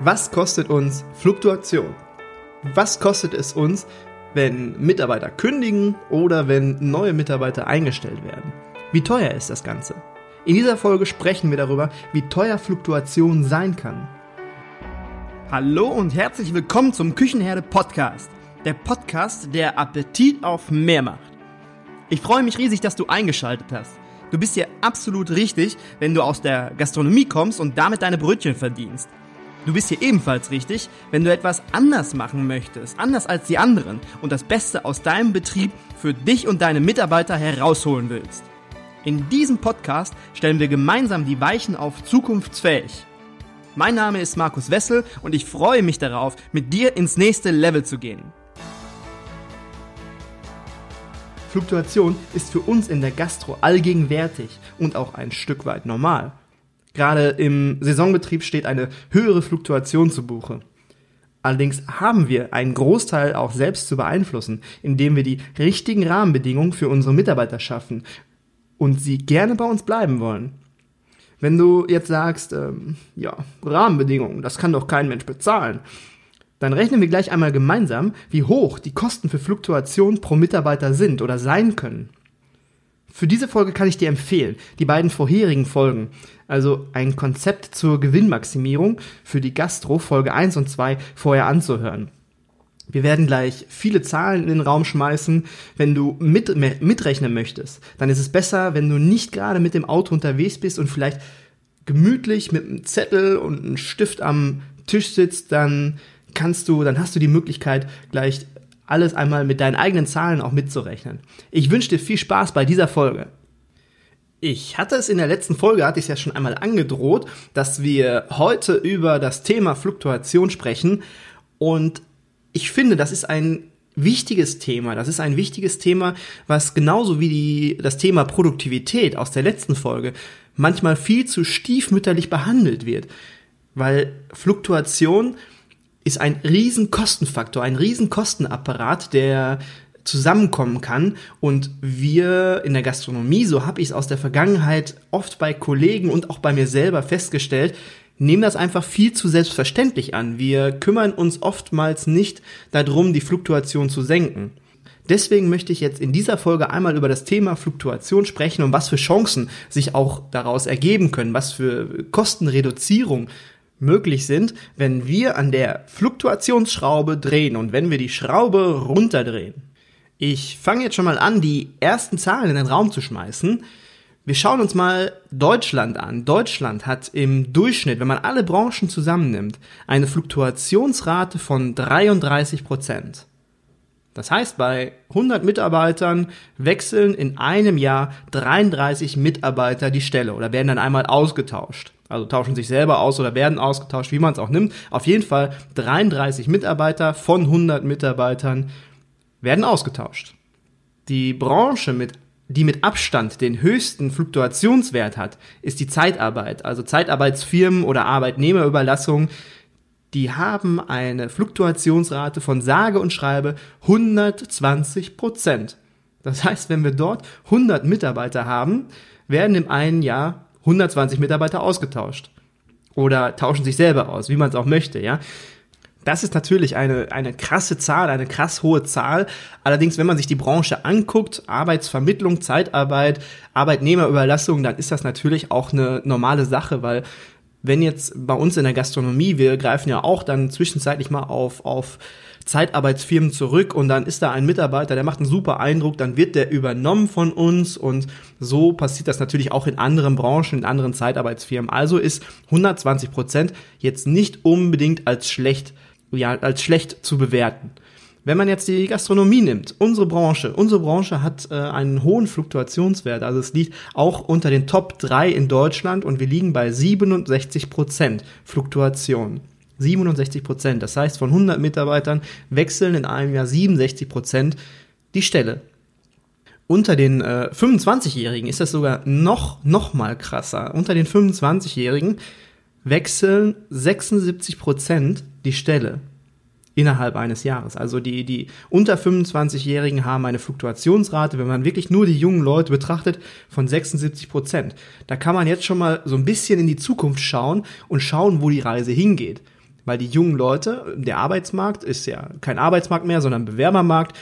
Was kostet uns Fluktuation? Was kostet es uns, wenn Mitarbeiter kündigen oder wenn neue Mitarbeiter eingestellt werden? Wie teuer ist das Ganze? In dieser Folge sprechen wir darüber, wie teuer Fluktuation sein kann. Hallo und herzlich willkommen zum Küchenherde Podcast. Der Podcast, der Appetit auf mehr macht. Ich freue mich riesig, dass du eingeschaltet hast. Du bist hier absolut richtig, wenn du aus der Gastronomie kommst und damit deine Brötchen verdienst. Du bist hier ebenfalls richtig, wenn du etwas anders machen möchtest, anders als die anderen und das Beste aus deinem Betrieb für dich und deine Mitarbeiter herausholen willst. In diesem Podcast stellen wir gemeinsam die Weichen auf zukunftsfähig. Mein Name ist Markus Wessel und ich freue mich darauf, mit dir ins nächste Level zu gehen. Fluktuation ist für uns in der Gastro allgegenwärtig und auch ein Stück weit normal. Gerade im Saisonbetrieb steht eine höhere Fluktuation zu Buche. Allerdings haben wir einen Großteil auch selbst zu beeinflussen, indem wir die richtigen Rahmenbedingungen für unsere Mitarbeiter schaffen und sie gerne bei uns bleiben wollen. Wenn du jetzt sagst, ähm, ja, Rahmenbedingungen, das kann doch kein Mensch bezahlen, dann rechnen wir gleich einmal gemeinsam, wie hoch die Kosten für Fluktuation pro Mitarbeiter sind oder sein können. Für diese Folge kann ich dir empfehlen, die beiden vorherigen Folgen, also ein Konzept zur Gewinnmaximierung für die Gastro Folge 1 und 2 vorher anzuhören. Wir werden gleich viele Zahlen in den Raum schmeißen. Wenn du mit, mitrechnen möchtest, dann ist es besser, wenn du nicht gerade mit dem Auto unterwegs bist und vielleicht gemütlich mit einem Zettel und einem Stift am Tisch sitzt, dann kannst du, dann hast du die Möglichkeit, gleich alles einmal mit deinen eigenen Zahlen auch mitzurechnen. Ich wünsche dir viel Spaß bei dieser Folge. Ich hatte es in der letzten Folge, hatte ich es ja schon einmal angedroht, dass wir heute über das Thema Fluktuation sprechen. Und ich finde, das ist ein wichtiges Thema. Das ist ein wichtiges Thema, was genauso wie die, das Thema Produktivität aus der letzten Folge manchmal viel zu stiefmütterlich behandelt wird. Weil Fluktuation ist ein riesen Kostenfaktor, ein riesen Kostenapparat, der zusammenkommen kann und wir in der Gastronomie, so habe ich es aus der Vergangenheit oft bei Kollegen und auch bei mir selber festgestellt, nehmen das einfach viel zu selbstverständlich an. Wir kümmern uns oftmals nicht darum, die Fluktuation zu senken. Deswegen möchte ich jetzt in dieser Folge einmal über das Thema Fluktuation sprechen und was für Chancen sich auch daraus ergeben können, was für Kostenreduzierung möglich sind, wenn wir an der Fluktuationsschraube drehen und wenn wir die Schraube runterdrehen. Ich fange jetzt schon mal an, die ersten Zahlen in den Raum zu schmeißen. Wir schauen uns mal Deutschland an. Deutschland hat im Durchschnitt, wenn man alle Branchen zusammennimmt, eine Fluktuationsrate von 33 Prozent. Das heißt, bei 100 Mitarbeitern wechseln in einem Jahr 33 Mitarbeiter die Stelle oder werden dann einmal ausgetauscht. Also tauschen sich selber aus oder werden ausgetauscht, wie man es auch nimmt. Auf jeden Fall 33 Mitarbeiter von 100 Mitarbeitern werden ausgetauscht. Die Branche mit die mit Abstand den höchsten Fluktuationswert hat, ist die Zeitarbeit. Also Zeitarbeitsfirmen oder Arbeitnehmerüberlassung, die haben eine Fluktuationsrate von sage und schreibe 120 Prozent. Das heißt, wenn wir dort 100 Mitarbeiter haben, werden im einen Jahr 120 Mitarbeiter ausgetauscht. Oder tauschen sich selber aus, wie man es auch möchte, ja. Das ist natürlich eine, eine krasse Zahl, eine krass hohe Zahl. Allerdings, wenn man sich die Branche anguckt, Arbeitsvermittlung, Zeitarbeit, Arbeitnehmerüberlassung, dann ist das natürlich auch eine normale Sache, weil wenn jetzt bei uns in der Gastronomie, wir greifen ja auch dann zwischenzeitlich mal auf, auf Zeitarbeitsfirmen zurück und dann ist da ein Mitarbeiter, der macht einen super Eindruck, dann wird der übernommen von uns und so passiert das natürlich auch in anderen Branchen, in anderen Zeitarbeitsfirmen. Also ist 120 Prozent jetzt nicht unbedingt als schlecht, ja, als schlecht zu bewerten. Wenn man jetzt die Gastronomie nimmt, unsere Branche, unsere Branche hat äh, einen hohen Fluktuationswert, also es liegt auch unter den Top 3 in Deutschland und wir liegen bei 67 Prozent Fluktuation. 67 Prozent. Das heißt, von 100 Mitarbeitern wechseln in einem Jahr 67 Prozent die Stelle. Unter den äh, 25-Jährigen ist das sogar noch, noch mal krasser. Unter den 25-Jährigen wechseln 76 Prozent die Stelle innerhalb eines Jahres. Also die, die unter 25-Jährigen haben eine Fluktuationsrate, wenn man wirklich nur die jungen Leute betrachtet, von 76 Prozent. Da kann man jetzt schon mal so ein bisschen in die Zukunft schauen und schauen, wo die Reise hingeht Weil die jungen Leute, der Arbeitsmarkt ist ja kein Arbeitsmarkt mehr, sondern Bewerbermarkt.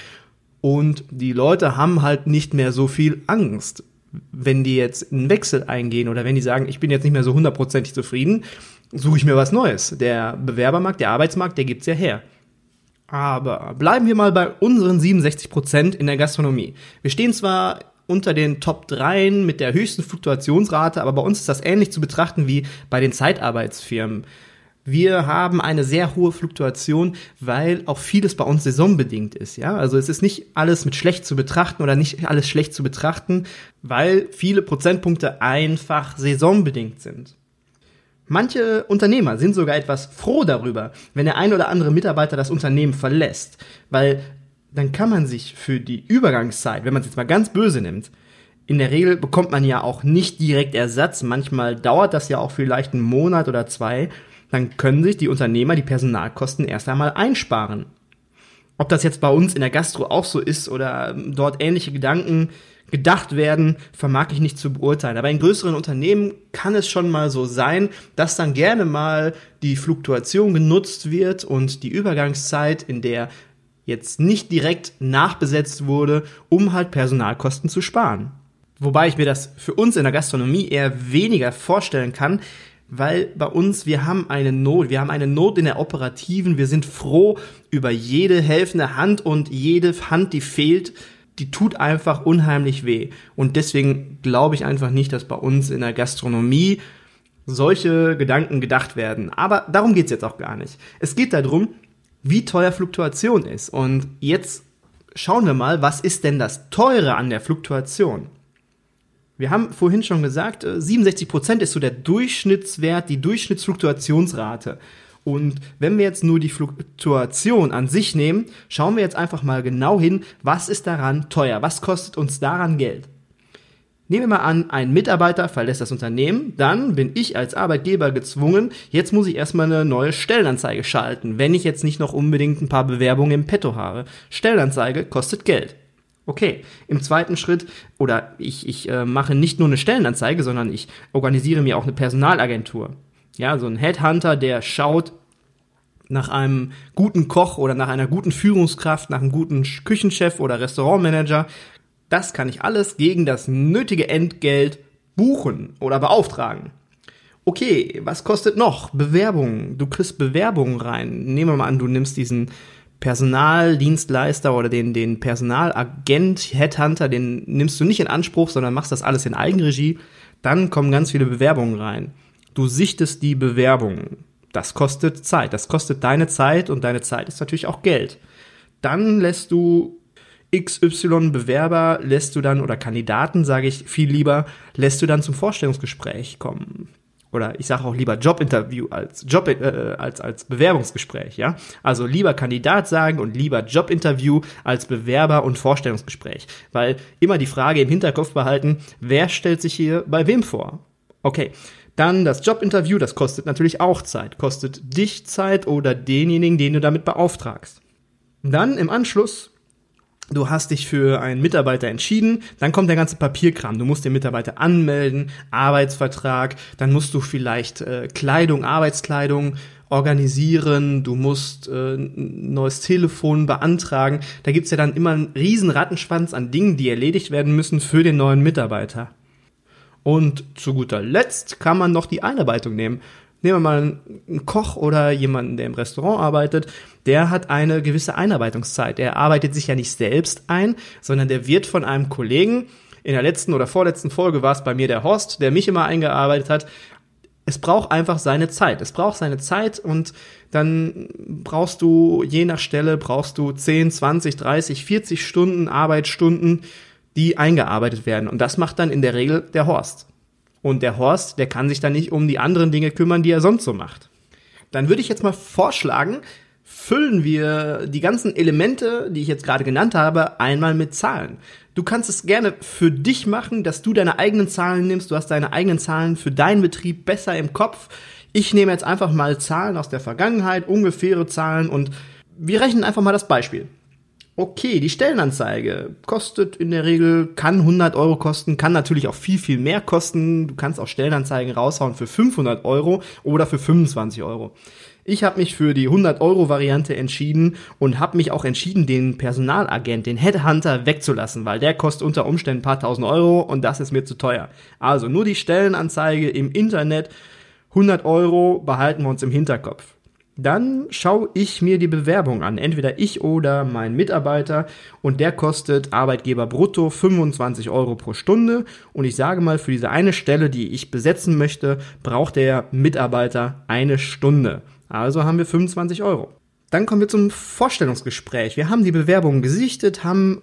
Und die Leute haben halt nicht mehr so viel Angst, wenn die jetzt einen Wechsel eingehen oder wenn die sagen, ich bin jetzt nicht mehr so hundertprozentig zufrieden, suche ich mir was Neues. Der Bewerbermarkt, der Arbeitsmarkt, der gibt's ja her. Aber bleiben wir mal bei unseren 67 Prozent in der Gastronomie. Wir stehen zwar unter den Top 3 mit der höchsten Fluktuationsrate, aber bei uns ist das ähnlich zu betrachten wie bei den Zeitarbeitsfirmen. Wir haben eine sehr hohe Fluktuation, weil auch vieles bei uns saisonbedingt ist, ja. Also es ist nicht alles mit schlecht zu betrachten oder nicht alles schlecht zu betrachten, weil viele Prozentpunkte einfach saisonbedingt sind. Manche Unternehmer sind sogar etwas froh darüber, wenn der ein oder andere Mitarbeiter das Unternehmen verlässt, weil dann kann man sich für die Übergangszeit, wenn man es jetzt mal ganz böse nimmt, in der Regel bekommt man ja auch nicht direkt Ersatz, manchmal dauert das ja auch vielleicht einen Monat oder zwei, dann können sich die Unternehmer die Personalkosten erst einmal einsparen. Ob das jetzt bei uns in der Gastro auch so ist oder dort ähnliche Gedanken gedacht werden, vermag ich nicht zu beurteilen. Aber in größeren Unternehmen kann es schon mal so sein, dass dann gerne mal die Fluktuation genutzt wird und die Übergangszeit, in der jetzt nicht direkt nachbesetzt wurde, um halt Personalkosten zu sparen. Wobei ich mir das für uns in der Gastronomie eher weniger vorstellen kann, weil bei uns, wir haben eine Not, wir haben eine Not in der operativen, wir sind froh über jede helfende Hand und jede Hand, die fehlt, die tut einfach unheimlich weh. Und deswegen glaube ich einfach nicht, dass bei uns in der Gastronomie solche Gedanken gedacht werden. Aber darum geht's jetzt auch gar nicht. Es geht darum, wie teuer Fluktuation ist. Und jetzt schauen wir mal, was ist denn das Teure an der Fluktuation? Wir haben vorhin schon gesagt, 67% äh, ist so der Durchschnittswert, die Durchschnittsfluktuationsrate. Und wenn wir jetzt nur die Fluktuation an sich nehmen, schauen wir jetzt einfach mal genau hin, was ist daran teuer, was kostet uns daran Geld. Nehmen wir mal an, ein Mitarbeiter verlässt das Unternehmen, dann bin ich als Arbeitgeber gezwungen, jetzt muss ich erstmal eine neue Stellenanzeige schalten, wenn ich jetzt nicht noch unbedingt ein paar Bewerbungen im Petto habe. Stellenanzeige kostet Geld. Okay, im zweiten Schritt, oder ich, ich äh, mache nicht nur eine Stellenanzeige, sondern ich organisiere mir auch eine Personalagentur. Ja, so ein Headhunter, der schaut nach einem guten Koch oder nach einer guten Führungskraft, nach einem guten Küchenchef oder Restaurantmanager. Das kann ich alles gegen das nötige Entgelt buchen oder beauftragen. Okay, was kostet noch? Bewerbungen. Du kriegst Bewerbungen rein. Nehmen wir mal an, du nimmst diesen Personaldienstleister oder den, den Personalagent, Headhunter, den nimmst du nicht in Anspruch, sondern machst das alles in Eigenregie. Dann kommen ganz viele Bewerbungen rein. Du sichtest die Bewerbungen. Das kostet Zeit. Das kostet deine Zeit und deine Zeit ist natürlich auch Geld. Dann lässt du XY Bewerber lässt du dann oder Kandidaten, sage ich viel lieber, lässt du dann zum Vorstellungsgespräch kommen. Oder ich sage auch lieber Jobinterview als Job äh, als als Bewerbungsgespräch, ja? Also lieber Kandidat sagen und lieber Jobinterview als Bewerber und Vorstellungsgespräch, weil immer die Frage im Hinterkopf behalten, wer stellt sich hier bei wem vor? Okay, dann das Jobinterview, das kostet natürlich auch Zeit. Kostet dich Zeit oder denjenigen, den du damit beauftragst. Dann im Anschluss, du hast dich für einen Mitarbeiter entschieden, dann kommt der ganze Papierkram. Du musst den Mitarbeiter anmelden, Arbeitsvertrag, dann musst du vielleicht äh, Kleidung, Arbeitskleidung organisieren, du musst äh, ein neues Telefon beantragen. Da gibt's ja dann immer einen riesen Rattenschwanz an Dingen, die erledigt werden müssen für den neuen Mitarbeiter. Und zu guter Letzt kann man noch die Einarbeitung nehmen. Nehmen wir mal einen Koch oder jemanden, der im Restaurant arbeitet, der hat eine gewisse Einarbeitungszeit. Er arbeitet sich ja nicht selbst ein, sondern der wird von einem Kollegen, in der letzten oder vorletzten Folge war es bei mir der Horst, der mich immer eingearbeitet hat. Es braucht einfach seine Zeit. Es braucht seine Zeit und dann brauchst du, je nach Stelle, brauchst du 10, 20, 30, 40 Stunden Arbeitsstunden, die eingearbeitet werden. Und das macht dann in der Regel der Horst. Und der Horst, der kann sich dann nicht um die anderen Dinge kümmern, die er sonst so macht. Dann würde ich jetzt mal vorschlagen, füllen wir die ganzen Elemente, die ich jetzt gerade genannt habe, einmal mit Zahlen. Du kannst es gerne für dich machen, dass du deine eigenen Zahlen nimmst. Du hast deine eigenen Zahlen für deinen Betrieb besser im Kopf. Ich nehme jetzt einfach mal Zahlen aus der Vergangenheit, ungefähre Zahlen und wir rechnen einfach mal das Beispiel. Okay, die Stellenanzeige kostet in der Regel, kann 100 Euro kosten, kann natürlich auch viel, viel mehr kosten. Du kannst auch Stellenanzeigen raushauen für 500 Euro oder für 25 Euro. Ich habe mich für die 100-Euro-Variante entschieden und habe mich auch entschieden, den Personalagent, den Headhunter wegzulassen, weil der kostet unter Umständen ein paar tausend Euro und das ist mir zu teuer. Also nur die Stellenanzeige im Internet, 100 Euro behalten wir uns im Hinterkopf. Dann schaue ich mir die Bewerbung an, entweder ich oder mein Mitarbeiter und der kostet Arbeitgeber brutto 25 Euro pro Stunde und ich sage mal, für diese eine Stelle, die ich besetzen möchte, braucht der Mitarbeiter eine Stunde. Also haben wir 25 Euro. Dann kommen wir zum Vorstellungsgespräch. Wir haben die Bewerbung gesichtet, haben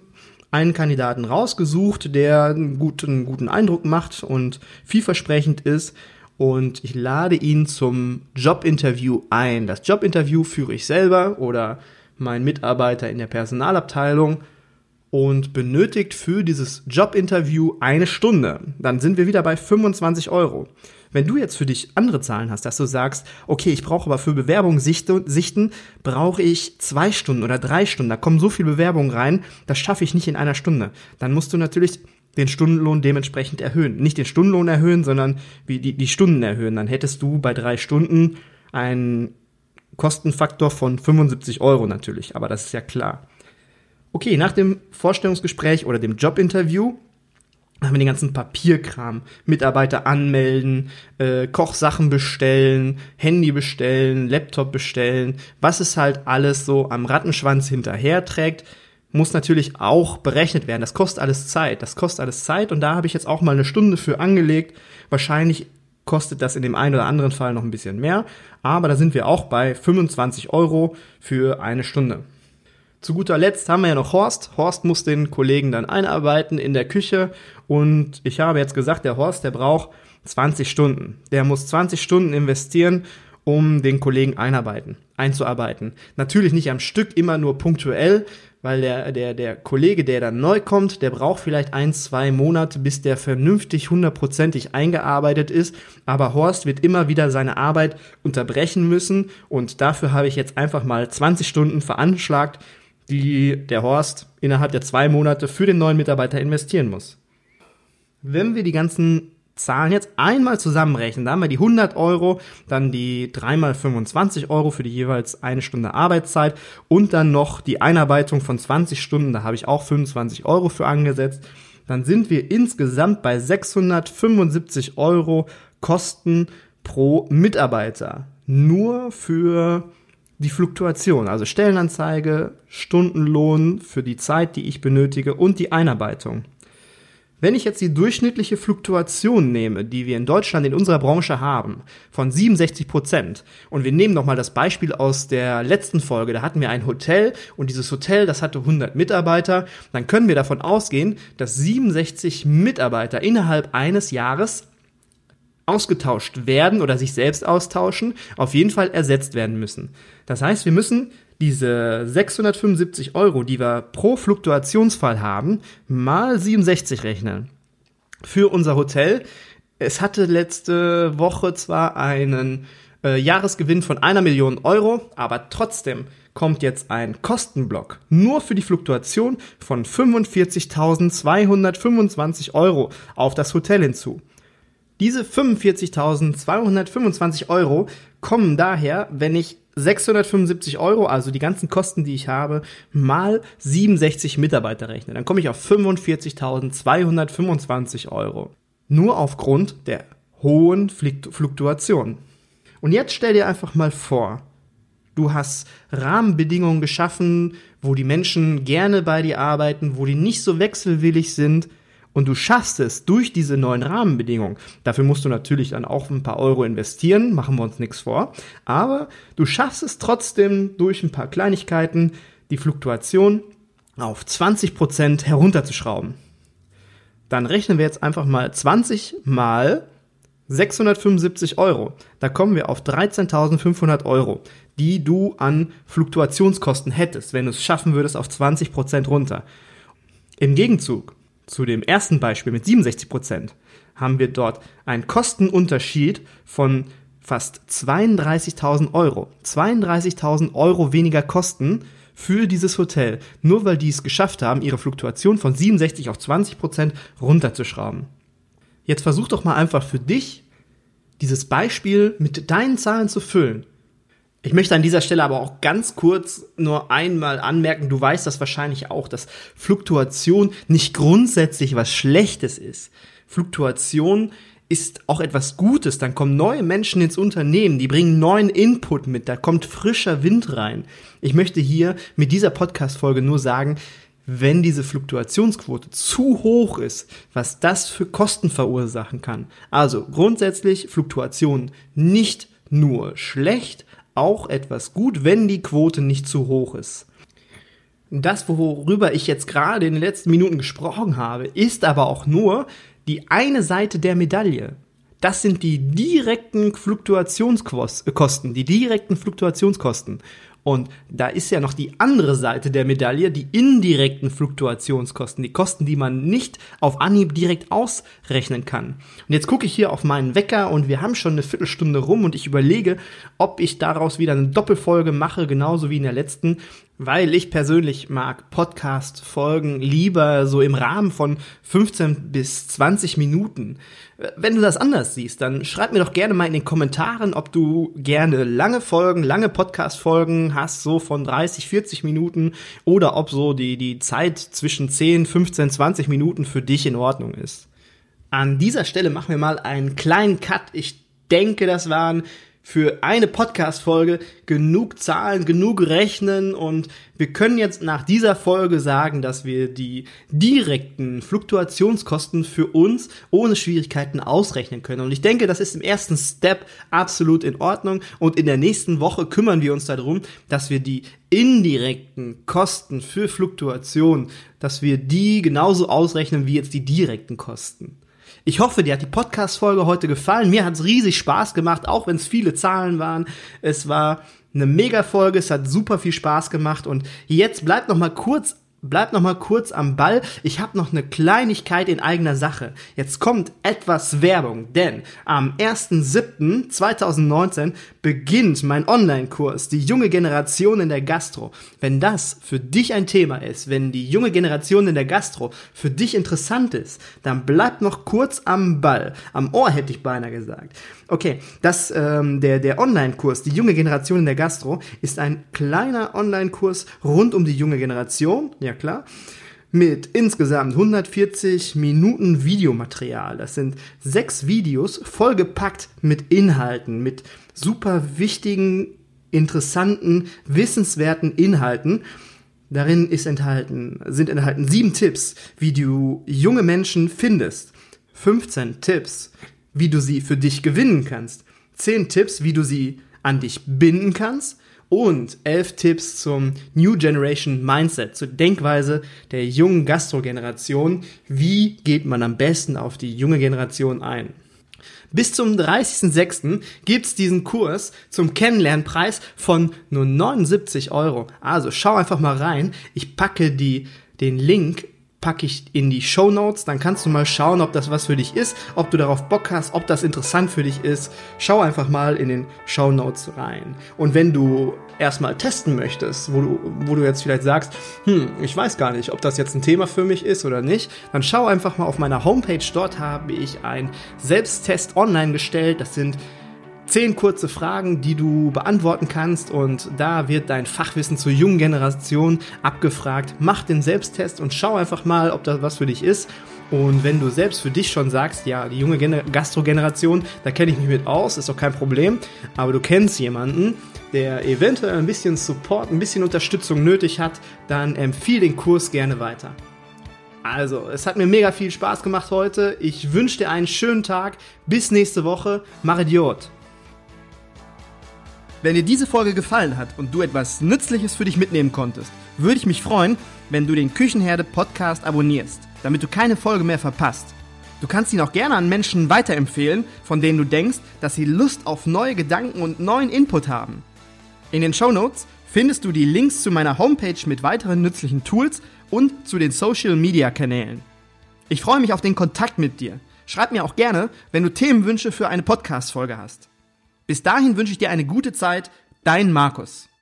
einen Kandidaten rausgesucht, der einen guten, guten Eindruck macht und vielversprechend ist und ich lade ihn zum Jobinterview ein. Das Jobinterview führe ich selber oder mein Mitarbeiter in der Personalabteilung und benötigt für dieses Jobinterview eine Stunde. Dann sind wir wieder bei 25 Euro. Wenn du jetzt für dich andere Zahlen hast, dass du sagst, okay, ich brauche aber für Bewerbungen sichten, sichten brauche ich zwei Stunden oder drei Stunden, da kommen so viele Bewerbungen rein, das schaffe ich nicht in einer Stunde. Dann musst du natürlich den Stundenlohn dementsprechend erhöhen. Nicht den Stundenlohn erhöhen, sondern wie die, die Stunden erhöhen. Dann hättest du bei drei Stunden einen Kostenfaktor von 75 Euro natürlich, aber das ist ja klar. Okay, nach dem Vorstellungsgespräch oder dem Jobinterview haben wir den ganzen Papierkram, Mitarbeiter anmelden, äh, Kochsachen bestellen, Handy bestellen, Laptop bestellen, was es halt alles so am Rattenschwanz hinterher trägt, muss natürlich auch berechnet werden. Das kostet alles Zeit. Das kostet alles Zeit und da habe ich jetzt auch mal eine Stunde für angelegt. Wahrscheinlich kostet das in dem einen oder anderen Fall noch ein bisschen mehr, aber da sind wir auch bei 25 Euro für eine Stunde. Zu guter Letzt haben wir ja noch Horst. Horst muss den Kollegen dann einarbeiten in der Küche und ich habe jetzt gesagt, der Horst, der braucht 20 Stunden. Der muss 20 Stunden investieren, um den Kollegen einarbeiten, einzuarbeiten. Natürlich nicht am Stück, immer nur punktuell, weil der, der, der Kollege, der dann neu kommt, der braucht vielleicht ein, zwei Monate, bis der vernünftig hundertprozentig eingearbeitet ist. Aber Horst wird immer wieder seine Arbeit unterbrechen müssen und dafür habe ich jetzt einfach mal 20 Stunden veranschlagt, die der Horst innerhalb der zwei Monate für den neuen Mitarbeiter investieren muss. Wenn wir die ganzen Zahlen jetzt einmal zusammenrechnen. Da haben wir die 100 Euro, dann die 3 mal 25 Euro für die jeweils eine Stunde Arbeitszeit und dann noch die Einarbeitung von 20 Stunden. Da habe ich auch 25 Euro für angesetzt. Dann sind wir insgesamt bei 675 Euro Kosten pro Mitarbeiter. Nur für die Fluktuation, also Stellenanzeige, Stundenlohn für die Zeit, die ich benötige und die Einarbeitung. Wenn ich jetzt die durchschnittliche Fluktuation nehme, die wir in Deutschland in unserer Branche haben, von 67 Prozent, und wir nehmen nochmal das Beispiel aus der letzten Folge, da hatten wir ein Hotel und dieses Hotel, das hatte 100 Mitarbeiter, dann können wir davon ausgehen, dass 67 Mitarbeiter innerhalb eines Jahres ausgetauscht werden oder sich selbst austauschen, auf jeden Fall ersetzt werden müssen. Das heißt, wir müssen diese 675 Euro, die wir pro Fluktuationsfall haben, mal 67 rechnen. Für unser Hotel. Es hatte letzte Woche zwar einen äh, Jahresgewinn von einer Million Euro, aber trotzdem kommt jetzt ein Kostenblock nur für die Fluktuation von 45.225 Euro auf das Hotel hinzu. Diese 45.225 Euro kommen daher, wenn ich 675 Euro, also die ganzen Kosten, die ich habe, mal 67 Mitarbeiter rechne. Dann komme ich auf 45.225 Euro. Nur aufgrund der hohen Fluktuation. Und jetzt stell dir einfach mal vor, du hast Rahmenbedingungen geschaffen, wo die Menschen gerne bei dir arbeiten, wo die nicht so wechselwillig sind, und du schaffst es durch diese neuen Rahmenbedingungen, dafür musst du natürlich dann auch ein paar Euro investieren, machen wir uns nichts vor, aber du schaffst es trotzdem durch ein paar Kleinigkeiten, die Fluktuation auf 20% herunterzuschrauben. Dann rechnen wir jetzt einfach mal 20 mal 675 Euro. Da kommen wir auf 13.500 Euro, die du an Fluktuationskosten hättest, wenn du es schaffen würdest auf 20% runter. Im Gegenzug zu dem ersten Beispiel mit 67 Prozent haben wir dort einen Kostenunterschied von fast 32.000 Euro. 32.000 Euro weniger Kosten für dieses Hotel, nur weil die es geschafft haben, ihre Fluktuation von 67 auf 20 Prozent runterzuschrauben. Jetzt versuch doch mal einfach für dich dieses Beispiel mit deinen Zahlen zu füllen. Ich möchte an dieser Stelle aber auch ganz kurz nur einmal anmerken, du weißt das wahrscheinlich auch, dass Fluktuation nicht grundsätzlich was Schlechtes ist. Fluktuation ist auch etwas Gutes. Dann kommen neue Menschen ins Unternehmen, die bringen neuen Input mit, da kommt frischer Wind rein. Ich möchte hier mit dieser Podcast-Folge nur sagen, wenn diese Fluktuationsquote zu hoch ist, was das für Kosten verursachen kann. Also grundsätzlich Fluktuation nicht nur schlecht, auch etwas gut, wenn die Quote nicht zu hoch ist. Das, worüber ich jetzt gerade in den letzten Minuten gesprochen habe, ist aber auch nur die eine Seite der Medaille. Das sind die direkten Fluktuationskosten, die direkten Fluktuationskosten. Und da ist ja noch die andere Seite der Medaille, die indirekten Fluktuationskosten, die Kosten, die man nicht auf Anhieb direkt ausrechnen kann. Und jetzt gucke ich hier auf meinen Wecker und wir haben schon eine Viertelstunde rum und ich überlege, ob ich daraus wieder eine Doppelfolge mache, genauso wie in der letzten, weil ich persönlich mag Podcast-Folgen lieber so im Rahmen von 15 bis 20 Minuten. Wenn du das anders siehst, dann schreib mir doch gerne mal in den Kommentaren, ob du gerne lange Folgen, lange Podcast-Folgen hast, so von 30, 40 Minuten, oder ob so die, die Zeit zwischen 10, 15, 20 Minuten für dich in Ordnung ist. An dieser Stelle machen wir mal einen kleinen Cut. Ich denke, das waren für eine Podcast-Folge genug Zahlen, genug rechnen und wir können jetzt nach dieser Folge sagen, dass wir die direkten Fluktuationskosten für uns ohne Schwierigkeiten ausrechnen können. Und ich denke, das ist im ersten Step absolut in Ordnung und in der nächsten Woche kümmern wir uns darum, dass wir die indirekten Kosten für Fluktuation, dass wir die genauso ausrechnen wie jetzt die direkten Kosten. Ich hoffe, dir hat die Podcast-Folge heute gefallen. Mir hat es riesig Spaß gemacht, auch wenn es viele Zahlen waren. Es war eine Mega-Folge, es hat super viel Spaß gemacht und jetzt bleibt noch mal kurz Bleib noch mal kurz am Ball. Ich habe noch eine Kleinigkeit in eigener Sache. Jetzt kommt etwas Werbung, denn am 1.7.2019 beginnt mein Online-Kurs, die junge Generation in der Gastro. Wenn das für dich ein Thema ist, wenn die junge Generation in der Gastro für dich interessant ist, dann bleib noch kurz am Ball. Am Ohr hätte ich beinahe gesagt. Okay, das, ähm, der, der Online-Kurs, die junge Generation in der Gastro, ist ein kleiner Online-Kurs rund um die junge Generation, ja klar, mit insgesamt 140 Minuten Videomaterial. Das sind sechs Videos vollgepackt mit Inhalten, mit super wichtigen, interessanten, wissenswerten Inhalten. Darin ist enthalten, sind enthalten sieben Tipps, wie du junge Menschen findest. 15 Tipps, wie du sie für dich gewinnen kannst, zehn Tipps, wie du sie an dich binden kannst und elf Tipps zum New Generation Mindset, zur Denkweise der jungen Gastro-Generation. Wie geht man am besten auf die junge Generation ein? Bis zum 30.06. gibt's diesen Kurs zum Kennenlernpreis von nur 79 Euro. Also schau einfach mal rein. Ich packe die, den Link packe ich in die Show Notes. Dann kannst du mal schauen, ob das was für dich ist, ob du darauf Bock hast, ob das interessant für dich ist. Schau einfach mal in den Show Notes rein. Und wenn du erstmal testen möchtest, wo du, wo du jetzt vielleicht sagst, hm, ich weiß gar nicht, ob das jetzt ein Thema für mich ist oder nicht, dann schau einfach mal auf meiner Homepage. Dort habe ich einen Selbsttest online gestellt. Das sind zehn kurze Fragen, die du beantworten kannst und da wird dein Fachwissen zur jungen Generation abgefragt. Mach den Selbsttest und schau einfach mal, ob das was für dich ist. Und wenn du selbst für dich schon sagst, ja, die junge Gastro-Generation, da kenne ich mich mit aus, ist doch kein Problem, aber du kennst jemanden, der eventuell ein bisschen Support, ein bisschen Unterstützung nötig hat, dann empfiehl den Kurs gerne weiter. Also, es hat mir mega viel Spaß gemacht heute. Ich wünsche dir einen schönen Tag. Bis nächste Woche. Mach Idiot. Wenn dir diese Folge gefallen hat und du etwas Nützliches für dich mitnehmen konntest, würde ich mich freuen, wenn du den Küchenherde Podcast abonnierst, damit du keine Folge mehr verpasst. Du kannst ihn auch gerne an Menschen weiterempfehlen, von denen du denkst, dass sie Lust auf neue Gedanken und neuen Input haben. In den Show Notes findest du die Links zu meiner Homepage mit weiteren nützlichen Tools und zu den Social Media Kanälen. Ich freue mich auf den Kontakt mit dir. Schreib mir auch gerne, wenn du Themenwünsche für eine Podcast-Folge hast. Bis dahin wünsche ich dir eine gute Zeit, dein Markus.